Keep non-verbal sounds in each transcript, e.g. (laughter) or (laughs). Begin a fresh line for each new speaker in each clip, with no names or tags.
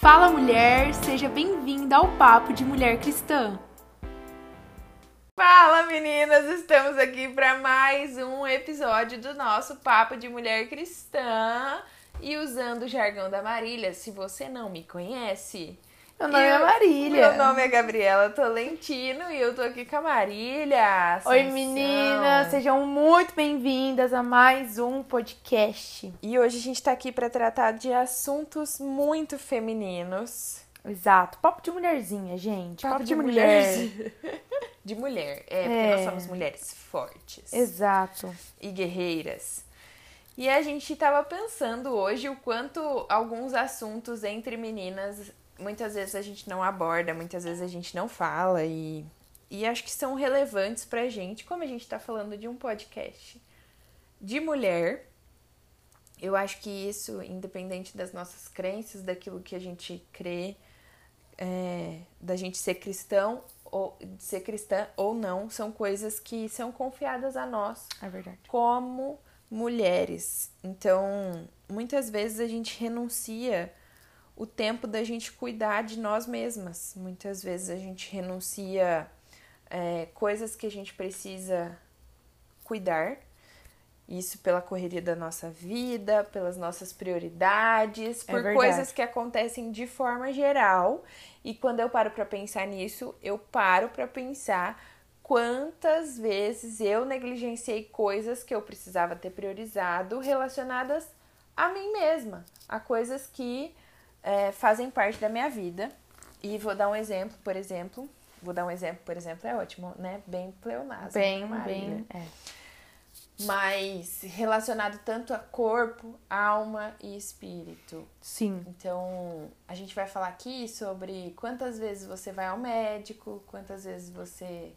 Fala mulher, seja bem-vinda ao Papo de Mulher Cristã.
Fala meninas, estamos aqui para mais um episódio do nosso Papo de Mulher Cristã. E usando o jargão da Marília, se você não me conhece,
meu nome eu, é Marília.
Meu nome é Gabriela Tolentino e eu tô aqui com a Marília.
Oi meninas, sejam muito bem-vindas a mais um podcast.
E hoje a gente tá aqui para tratar de assuntos muito femininos.
Exato, papo de mulherzinha, gente.
Papo, papo de, de, mulher. (laughs) de mulher, é, porque é. nós somos mulheres fortes.
Exato.
E guerreiras. E a gente tava pensando hoje o quanto alguns assuntos entre meninas muitas vezes a gente não aborda, muitas vezes a gente não fala e, e acho que são relevantes pra gente, como a gente tá falando de um podcast de mulher. Eu acho que isso, independente das nossas crenças, daquilo que a gente crê, é, da gente ser cristão ou de ser cristã ou não, são coisas que são confiadas a nós.
É verdade.
Como mulheres. Então, muitas vezes a gente renuncia o tempo da gente cuidar de nós mesmas. Muitas vezes a gente renuncia é, coisas que a gente precisa cuidar, isso pela correria da nossa vida, pelas nossas prioridades, é por verdade. coisas que acontecem de forma geral. E quando eu paro para pensar nisso, eu paro para pensar quantas vezes eu negligenciei coisas que eu precisava ter priorizado relacionadas a mim mesma, a coisas que é, fazem parte da minha vida. E vou dar um exemplo, por exemplo. Vou dar um exemplo, por exemplo, é ótimo, né? Bem pleonasmo.
Bem, bem, é.
Mas relacionado tanto a corpo, alma e espírito.
Sim.
Então, a gente vai falar aqui sobre quantas vezes você vai ao médico, quantas vezes você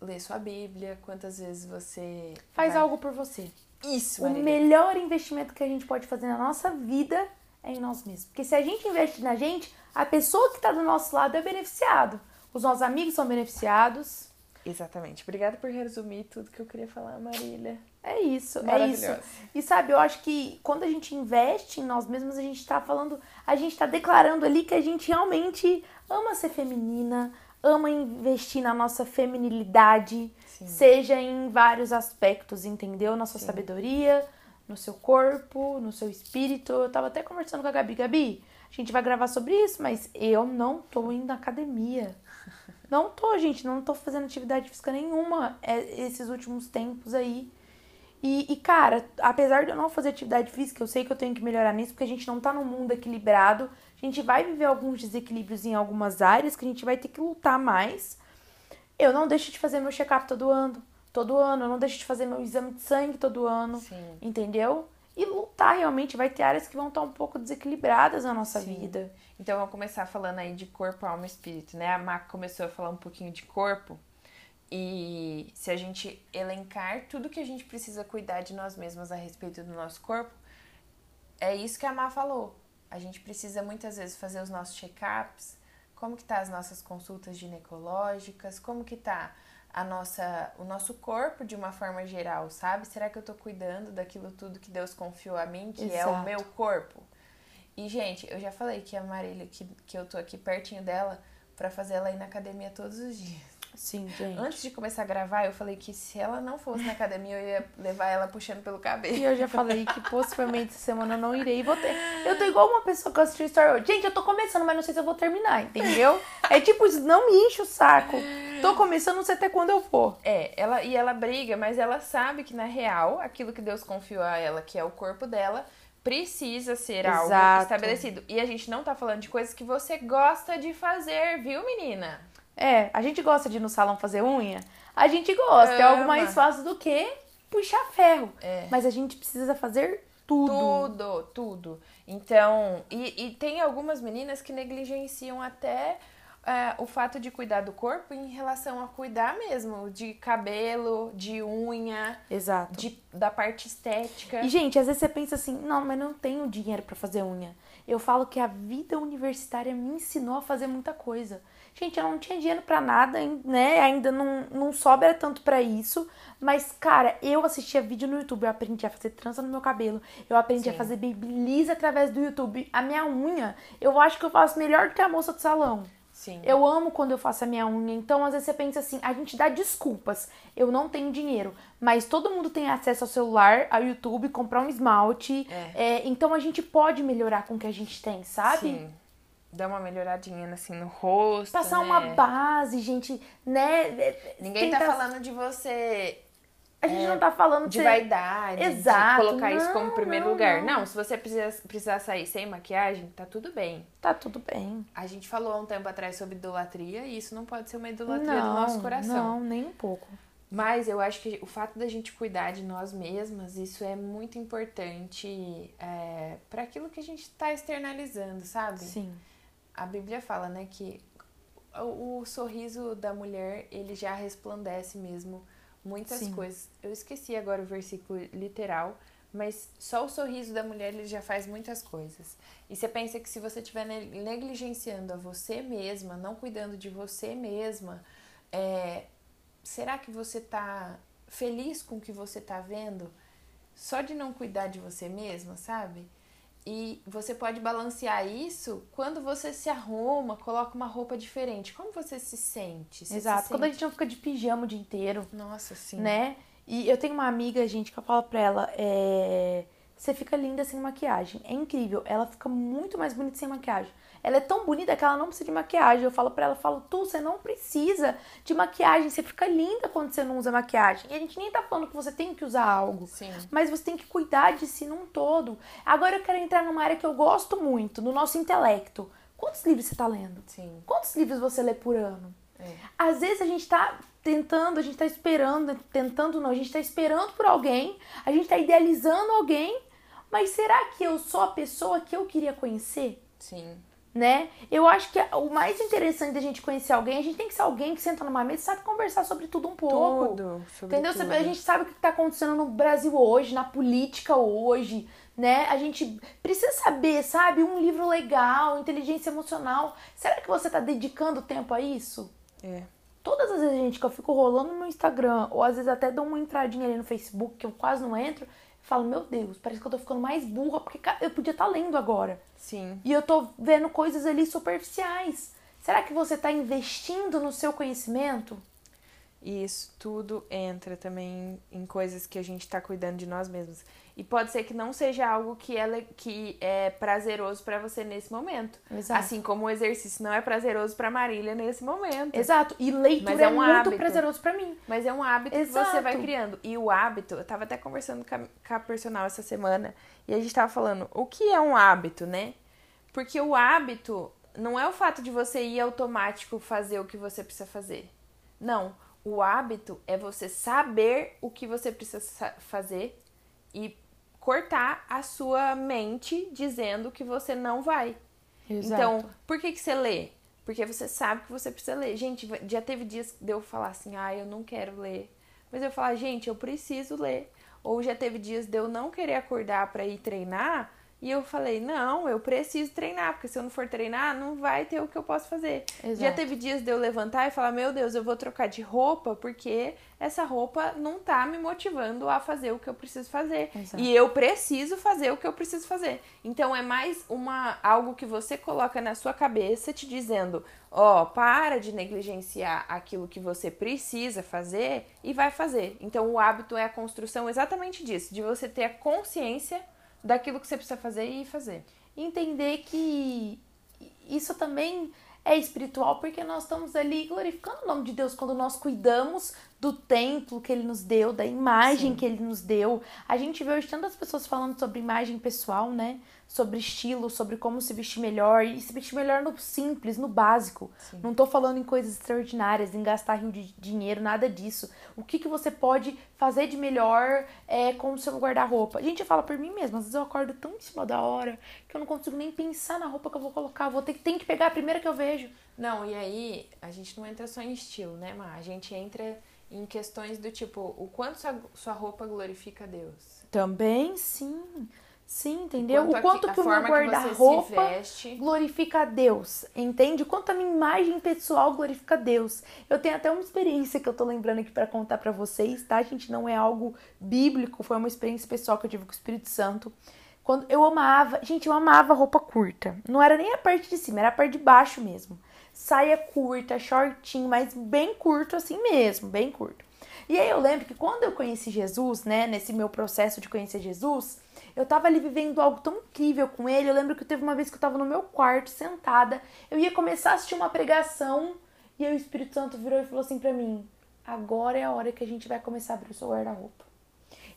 lê sua Bíblia, quantas vezes você.
Faz vai... algo por você.
Isso,
Marília. O melhor investimento que a gente pode fazer na nossa vida é em nós mesmos. Porque se a gente investe na gente, a pessoa que está do nosso lado é beneficiado. Os nossos amigos são beneficiados.
Exatamente. Obrigada por resumir tudo que eu queria falar, Marília.
É isso, é isso. E sabe, eu acho que quando a gente investe em nós mesmos, a gente está falando, a gente está declarando ali que a gente realmente ama ser feminina, ama investir na nossa feminilidade, Sim. seja em vários aspectos, entendeu? Nossa Sim. sabedoria, no seu corpo, no seu espírito. Eu tava até conversando com a Gabi. Gabi, a gente vai gravar sobre isso, mas eu não tô indo na academia. (laughs) Não tô, gente, não tô fazendo atividade física nenhuma é, esses últimos tempos aí. E, e, cara, apesar de eu não fazer atividade física, eu sei que eu tenho que melhorar nisso, porque a gente não tá num mundo equilibrado. A gente vai viver alguns desequilíbrios em algumas áreas que a gente vai ter que lutar mais. Eu não deixo de fazer meu check-up todo ano todo ano, eu não deixo de fazer meu exame de sangue todo ano, Sim. entendeu? E lutar realmente, vai ter áreas que vão estar um pouco desequilibradas na nossa Sim. vida.
Então, vamos começar falando aí de corpo, alma e espírito, né? A Mac começou a falar um pouquinho de corpo. E se a gente elencar tudo que a gente precisa cuidar de nós mesmos a respeito do nosso corpo, é isso que a Má falou. A gente precisa muitas vezes fazer os nossos check-ups, como que tá as nossas consultas ginecológicas, como que tá a nossa, o nosso corpo de uma forma geral, sabe? Será que eu tô cuidando daquilo tudo que Deus confiou a mim, que Exato. é o meu corpo? E, gente, eu já falei que a Marília, que, que eu tô aqui pertinho dela, para fazer ela ir na academia todos os dias.
Sim, gente.
Antes de começar a gravar, eu falei que se ela não fosse na academia, eu ia levar ela puxando pelo cabelo.
E eu já falei que possivelmente essa semana eu não irei. Vou ter... Eu tô igual uma pessoa que assistiu Story. Gente, eu tô começando, mas não sei se eu vou terminar, entendeu? É tipo, isso não me enche o saco. Tô começando, não sei até quando eu for.
É, ela e ela briga, mas ela sabe que na real, aquilo que Deus confiou a ela, que é o corpo dela, precisa ser Exato. algo estabelecido. E a gente não tá falando de coisas que você gosta de fazer, viu, menina?
É, a gente gosta de ir no salão fazer unha? A gente gosta, Ama. é algo mais fácil do que puxar ferro. É. Mas a gente precisa fazer tudo.
Tudo, tudo. Então, e, e tem algumas meninas que negligenciam até é, o fato de cuidar do corpo em relação a cuidar mesmo de cabelo, de unha,
Exato.
de, da parte estética.
E, gente, às vezes você pensa assim, não, mas não tenho dinheiro para fazer unha. Eu falo que a vida universitária me ensinou a fazer muita coisa. Gente, eu não tinha dinheiro para nada, né? Ainda não, não sobra tanto para isso. Mas, cara, eu assistia vídeo no YouTube, eu aprendi a fazer trança no meu cabelo, eu aprendi Sim. a fazer babyliss através do YouTube. A minha unha, eu acho que eu faço melhor do que a moça do salão.
Sim.
Eu amo quando eu faço a minha unha. Então, às vezes você pensa assim, a gente dá desculpas. Eu não tenho dinheiro. Mas todo mundo tem acesso ao celular, ao YouTube, comprar um esmalte. É. É, então a gente pode melhorar com o que a gente tem, sabe?
Sim dar uma melhoradinha assim no rosto.
Passar
né?
uma base, gente, né?
Ninguém tá falando de você.
A gente é, não tá falando
de, vaidade,
Exato.
de colocar
não,
isso como primeiro
não,
lugar.
Não.
não, se você precisar, precisar sair sem maquiagem, tá tudo bem.
Tá tudo bem.
A gente falou há um tempo atrás sobre idolatria e isso não pode ser uma idolatria do nosso coração.
Não, nem um pouco.
Mas eu acho que o fato da gente cuidar de nós mesmas, isso é muito importante é, para aquilo que a gente está externalizando, sabe?
Sim
a Bíblia fala, né, que o, o sorriso da mulher, ele já resplandece mesmo muitas Sim. coisas. Eu esqueci agora o versículo literal, mas só o sorriso da mulher ele já faz muitas coisas. E você pensa que se você estiver negligenciando a você mesma, não cuidando de você mesma, é, será que você está feliz com o que você está vendo? Só de não cuidar de você mesma, sabe? E você pode balancear isso quando você se arruma, coloca uma roupa diferente. Como você se sente? Você
Exato.
Se
quando
sente...
a gente não fica de pijama o dia inteiro.
Nossa, sim.
Né? E eu tenho uma amiga, gente, que eu falo pra ela, é... você fica linda sem maquiagem. É incrível. Ela fica muito mais bonita sem maquiagem. Ela é tão bonita que ela não precisa de maquiagem. Eu falo pra ela, falo, tu, você não precisa de maquiagem. Você fica linda quando você não usa maquiagem. E a gente nem tá falando que você tem que usar algo.
Sim.
Mas você tem que cuidar de si num todo. Agora eu quero entrar numa área que eu gosto muito, no nosso intelecto. Quantos livros você tá lendo?
Sim.
Quantos livros você lê por ano?
É.
Às vezes a gente tá tentando, a gente tá esperando, tentando não, a gente tá esperando por alguém, a gente tá idealizando alguém, mas será que eu sou a pessoa que eu queria conhecer?
Sim
né? Eu acho que o mais interessante da gente conhecer alguém, a gente tem que ser alguém que senta numa mesa e sabe conversar sobre tudo um pouco.
Tudo, sobre
entendeu?
Tudo.
A gente sabe o que está acontecendo no Brasil hoje, na política hoje, né? A gente precisa saber, sabe? Um livro legal, inteligência emocional. Será que você está dedicando tempo a isso?
É.
Todas as vezes, gente, que eu fico rolando no meu Instagram, ou às vezes até dou uma entradinha ali no Facebook, que eu quase não entro, falo, meu Deus, parece que eu tô ficando mais burra, porque eu podia estar tá lendo agora.
Sim.
E eu tô vendo coisas ali superficiais. Será que você está investindo no seu conhecimento?
E isso tudo entra também em coisas que a gente está cuidando de nós mesmos. E pode ser que não seja algo que é, que é prazeroso para você nesse momento.
Exato.
Assim como o exercício não é prazeroso para Marília nesse momento.
Exato. E leitura é, um é, muito hábito. prazeroso para mim.
Mas é um hábito Exato. que você vai criando. E o hábito, eu tava até conversando com a, com a personal essa semana e a gente tava falando, o que é um hábito, né? Porque o hábito não é o fato de você ir automático fazer o que você precisa fazer. Não o hábito é você saber o que você precisa fazer e cortar a sua mente dizendo que você não vai.
Exato.
Então, por que, que você lê? Porque você sabe que você precisa ler. Gente, já teve dias de eu falar assim, ah, eu não quero ler. Mas eu falar, gente, eu preciso ler. Ou já teve dias de eu não querer acordar para ir treinar e eu falei, não, eu preciso treinar, porque se eu não for treinar, não vai ter o que eu posso fazer.
Exato.
Já teve dias de eu levantar e falar, meu Deus, eu vou trocar de roupa, porque essa roupa não tá me motivando a fazer o que eu preciso fazer.
Exato.
E eu preciso fazer o que eu preciso fazer. Então é mais uma algo que você coloca na sua cabeça te dizendo, ó, oh, para de negligenciar aquilo que você precisa fazer e vai fazer. Então o hábito é a construção exatamente disso, de você ter a consciência daquilo que você precisa fazer e fazer.
Entender que isso também é espiritual porque nós estamos ali glorificando o nome de Deus quando nós cuidamos do templo que ele nos deu, da imagem Sim. que ele nos deu. A gente vê hoje tantas pessoas falando sobre imagem pessoal, né? Sobre estilo, sobre como se vestir melhor e se vestir melhor no simples, no básico. Sim. Não tô falando em coisas extraordinárias, em gastar rio de dinheiro, nada disso. O que, que você pode fazer de melhor é, com o seu guarda-roupa? Gente, eu falo por mim mesma, às vezes eu acordo tão em cima da hora que eu não consigo nem pensar na roupa que eu vou colocar. Vou ter, ter que pegar a primeira que eu vejo.
Não, e aí a gente não entra só em estilo, né, Mar? A gente entra em questões do tipo, o quanto sua, sua roupa glorifica a Deus.
Também, sim. Sim, entendeu? O quanto, que o meu guarda-roupa glorifica a Deus, entende? Quanto a minha imagem pessoal glorifica a Deus. Eu tenho até uma experiência que eu tô lembrando aqui para contar para vocês, tá? Gente, não é algo bíblico, foi uma experiência pessoal que eu tive com o Espírito Santo. Quando eu amava, gente, eu amava roupa curta. Não era nem a parte de cima, era a parte de baixo mesmo saia curta, shortinho, mas bem curto assim mesmo, bem curto. E aí eu lembro que quando eu conheci Jesus, né, nesse meu processo de conhecer Jesus, eu tava ali vivendo algo tão incrível com ele. Eu lembro que teve uma vez que eu tava no meu quarto, sentada, eu ia começar a assistir uma pregação, e aí o Espírito Santo virou e falou assim para mim: "Agora é a hora que a gente vai começar a abrir o seu guarda-roupa".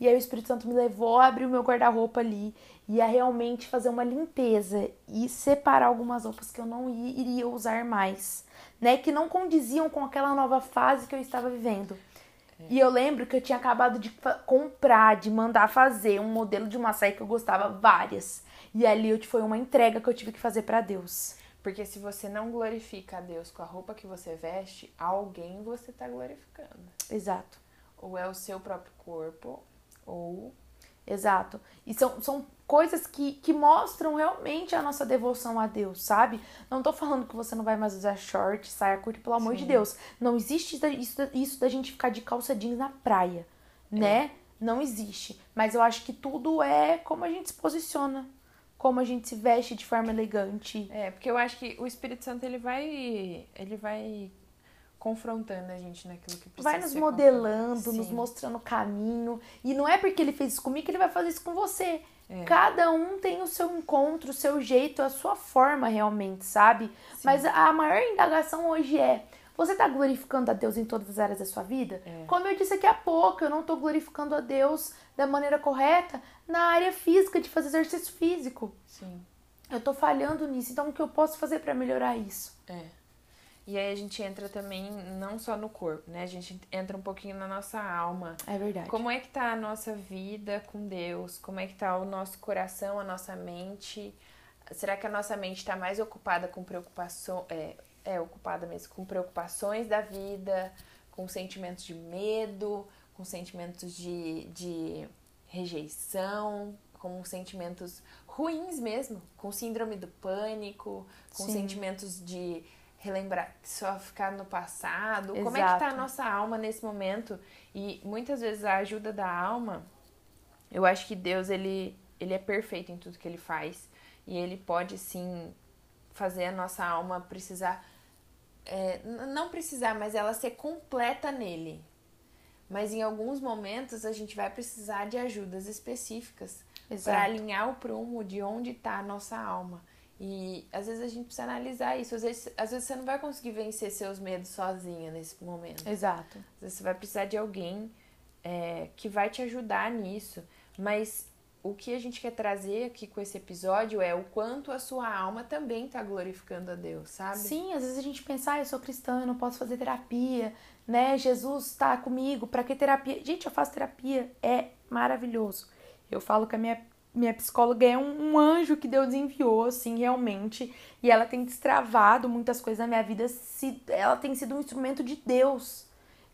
E aí o Espírito Santo me levou a abrir o meu guarda-roupa ali e a realmente fazer uma limpeza e separar algumas roupas que eu não iria usar mais, né? Que não condiziam com aquela nova fase que eu estava vivendo. É. E eu lembro que eu tinha acabado de comprar, de mandar fazer um modelo de uma saia que eu gostava várias. E ali foi uma entrega que eu tive que fazer para Deus.
Porque se você não glorifica a Deus com a roupa que você veste, alguém você está glorificando.
Exato.
Ou é o seu próprio corpo, ou.
Exato. E são, são coisas que, que mostram realmente a nossa devoção a Deus, sabe? Não tô falando que você não vai mais usar short, saia curta, pelo amor Sim. de Deus. Não existe isso, isso da gente ficar de calça jeans na praia, é. né? Não existe. Mas eu acho que tudo é como a gente se posiciona, como a gente se veste de forma elegante.
É, porque eu acho que o Espírito Santo ele vai ele vai confrontando a gente naquilo que precisa
Vai nos modelando, nos mostrando o caminho. E não é porque ele fez isso comigo que ele vai fazer isso com você. É. Cada um tem o seu encontro, o seu jeito, a sua forma realmente, sabe? Sim. Mas a maior indagação hoje é: você está glorificando a Deus em todas as áreas da sua vida? É. Como eu disse aqui há pouco, eu não estou glorificando a Deus da maneira correta na área física, de fazer exercício físico.
Sim.
Eu estou falhando nisso, então o que eu posso fazer para melhorar isso?
É. E aí a gente entra também não só no corpo, né? A gente entra um pouquinho na nossa alma.
É verdade.
Como é que tá a nossa vida com Deus? Como é que tá o nosso coração, a nossa mente? Será que a nossa mente está mais ocupada com preocupação, é, é ocupada mesmo com preocupações da vida, com sentimentos de medo, com sentimentos de, de rejeição, com sentimentos ruins mesmo, com síndrome do pânico, com Sim. sentimentos de relembrar, só ficar no passado. Exato. Como é que tá a nossa alma nesse momento? E muitas vezes a ajuda da alma, eu acho que Deus ele ele é perfeito em tudo que ele faz e ele pode sim fazer a nossa alma precisar é, não precisar, mas ela ser completa nele. Mas em alguns momentos a gente vai precisar de ajudas específicas para alinhar o prumo de onde está a nossa alma. E às vezes a gente precisa analisar isso. Às vezes, às vezes você não vai conseguir vencer seus medos sozinha nesse momento.
Exato.
Às vezes você vai precisar de alguém é, que vai te ajudar nisso. Mas o que a gente quer trazer aqui com esse episódio é o quanto a sua alma também está glorificando a Deus, sabe?
Sim, às vezes a gente pensa, ah, eu sou cristã, eu não posso fazer terapia, né? Jesus está comigo, para que terapia? Gente, eu faço terapia, é maravilhoso. Eu falo que a minha minha psicóloga é um, um, anjo que Deus enviou, assim, realmente. E ela tem destravado muitas coisas na minha vida. Se, ela tem sido um instrumento de Deus.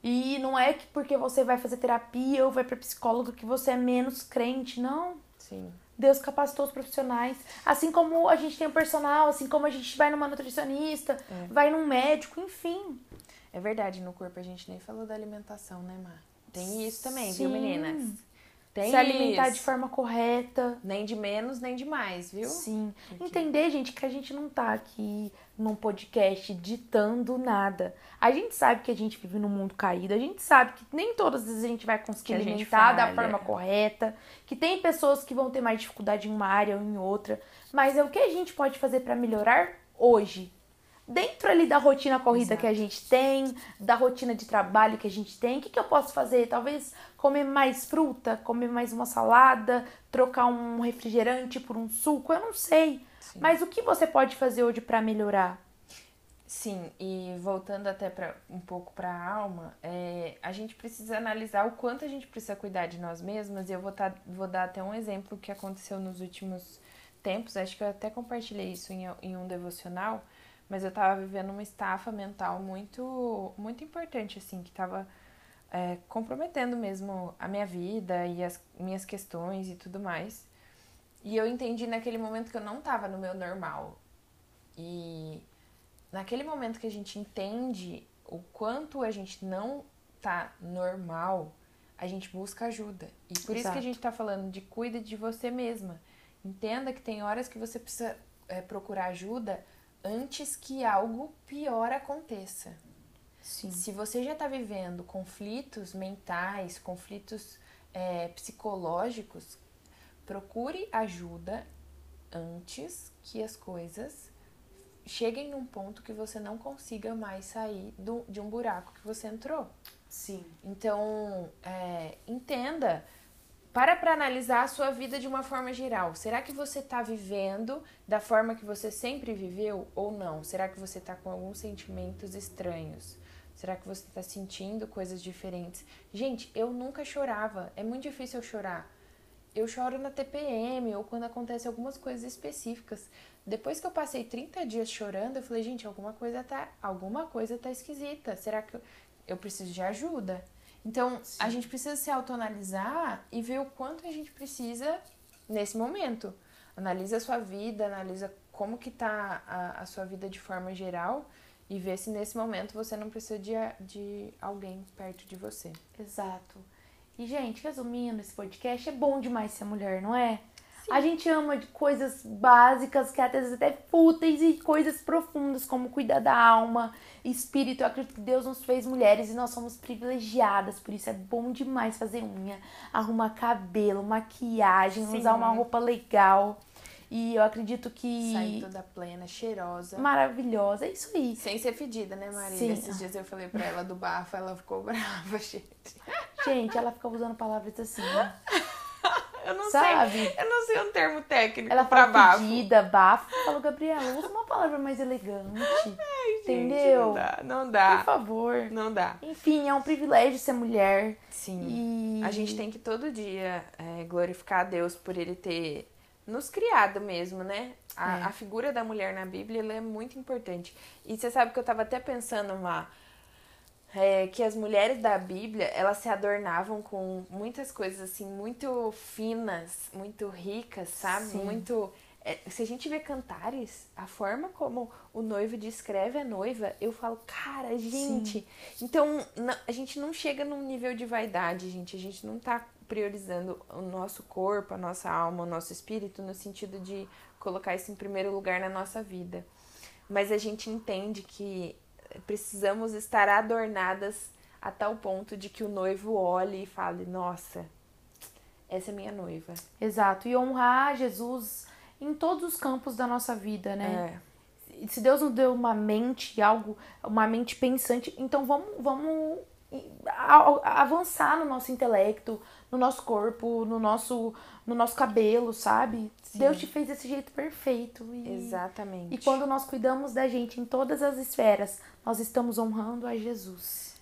E não é que porque você vai fazer terapia ou vai para psicóloga que você é menos crente, não.
Sim.
Deus capacitou os profissionais. Assim como a gente tem um personal, assim como a gente vai numa nutricionista, é. vai num médico, enfim.
É verdade, no corpo a gente nem falou da alimentação, né, Mar? Tem isso também, Sim. viu, meninas?
Se alimentar isso. de forma correta.
Nem de menos, nem de mais, viu?
Sim. Porque... Entender, gente, que a gente não tá aqui num podcast ditando nada. A gente sabe que a gente vive num mundo caído, a gente sabe que nem todas as vezes a gente vai conseguir que alimentar da forma correta, que tem pessoas que vão ter mais dificuldade em uma área ou em outra, mas é o que a gente pode fazer para melhorar hoje. Dentro ali da rotina corrida Exato. que a gente tem, da rotina de trabalho que a gente tem, o que, que eu posso fazer? Talvez comer mais fruta, comer mais uma salada, trocar um refrigerante por um suco, eu não sei. Sim. Mas o que você pode fazer hoje para melhorar?
Sim, e voltando até pra, um pouco para a alma, é, a gente precisa analisar o quanto a gente precisa cuidar de nós mesmas. E eu vou, tá, vou dar até um exemplo que aconteceu nos últimos tempos. Acho que eu até compartilhei isso em, em um devocional, mas eu estava vivendo uma estafa mental muito, muito importante, assim, que estava é, comprometendo mesmo a minha vida e as minhas questões e tudo mais. E eu entendi naquele momento que eu não estava no meu normal. E naquele momento que a gente entende o quanto a gente não tá normal, a gente busca ajuda. E por Exato. isso que a gente tá falando de cuida de você mesma. Entenda que tem horas que você precisa é, procurar ajuda antes que algo pior aconteça. Sim. Se você já está vivendo conflitos mentais, conflitos é, psicológicos, procure ajuda antes que as coisas cheguem num ponto que você não consiga mais sair do, de um buraco que você entrou.
Sim.
Então, é, entenda, para para analisar a sua vida de uma forma geral. Será que você está vivendo da forma que você sempre viveu ou não? Será que você está com alguns sentimentos estranhos? Será que você está sentindo coisas diferentes? Gente, eu nunca chorava. É muito difícil eu chorar. Eu choro na TPM ou quando acontece algumas coisas específicas. Depois que eu passei 30 dias chorando, eu falei, gente, alguma coisa tá, alguma coisa tá esquisita. Será que eu, eu preciso de ajuda? Então, Sim. a gente precisa se autoanalisar e ver o quanto a gente precisa nesse momento. Analisa a sua vida, analisa como que tá a, a sua vida de forma geral e ver se nesse momento você não precisa de, de alguém perto de você.
Exato. E, gente, resumindo esse podcast, é bom demais ser mulher, não é? A gente ama de coisas básicas, que às vezes até fúteis, e coisas profundas, como cuidar da alma, espírito. Eu acredito que Deus nos fez mulheres e nós somos privilegiadas, por isso é bom demais fazer unha, arrumar cabelo, maquiagem, Sim. usar uma roupa legal. E eu acredito que.
Sair toda plena, cheirosa.
Maravilhosa, é isso aí.
Sem ser fedida, né, Maria? Sim. Esses dias eu falei pra ela do bafo, ela ficou (laughs) brava, gente.
Gente, ela fica usando palavras assim, né?
Eu não Sabe? sei. Eu não sei um termo técnico
Ela
pra bafo.
Pedida, bafo. Falou, Gabriela, usa uma palavra mais elegante. (laughs) Ai, entendeu?
não dá, não dá.
Por favor.
Não dá.
Enfim, é um privilégio ser mulher.
Sim. E... A gente tem que todo dia é, glorificar a Deus por ele ter nos criado mesmo, né? A, é. a figura da mulher na Bíblia é muito importante. E você sabe que eu tava até pensando, Má, é, que as mulheres da Bíblia, elas se adornavam com muitas coisas assim, muito finas, muito ricas, sabe? Sim. Muito. É, se a gente vê cantares, a forma como o noivo descreve a noiva, eu falo, cara, gente. Sim. Então, a gente não chega num nível de vaidade, gente. A gente não tá priorizando o nosso corpo, a nossa alma, o nosso espírito, no sentido de colocar isso em primeiro lugar na nossa vida. Mas a gente entende que precisamos estar adornadas a tal ponto de que o noivo olhe e fale: Nossa, essa é minha noiva.
Exato. E honrar Jesus em todos os campos da nossa vida, né? É. Se Deus nos deu uma mente, algo, uma mente pensante, então vamos, vamos avançar no nosso intelecto, no nosso corpo, no nosso, no nosso cabelo, sabe? Sim. Deus te fez desse jeito perfeito.
E, Exatamente.
E quando nós cuidamos da gente em todas as esferas, nós estamos honrando a Jesus.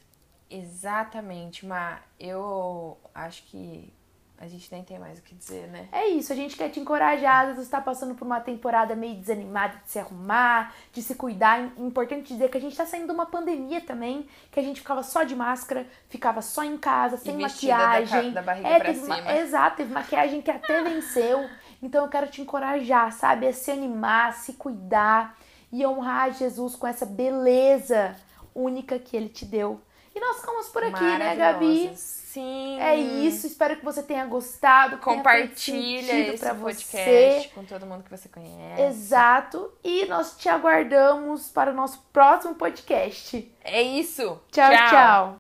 Exatamente, mas eu acho que a gente nem tem mais o que dizer, né?
É isso, a gente quer te encorajar. Às vezes você tá passando por uma temporada meio desanimada de se arrumar, de se cuidar. É importante dizer que a gente tá saindo de uma pandemia também, que a gente ficava só de máscara, ficava só em casa, sem maquiagem.
Da, da barriga é, pra
teve cima. exato, teve maquiagem que até venceu. Então eu quero te encorajar, sabe? A se animar, a se cuidar e honrar Jesus com essa beleza única que ele te deu. E nós ficamos por aqui, né, Gabi?
Sim.
É isso. Espero que você tenha gostado.
Compartilha tenha esse podcast você. com todo mundo que você conhece.
Exato. E nós te aguardamos para o nosso próximo podcast.
É isso.
tchau. tchau. tchau.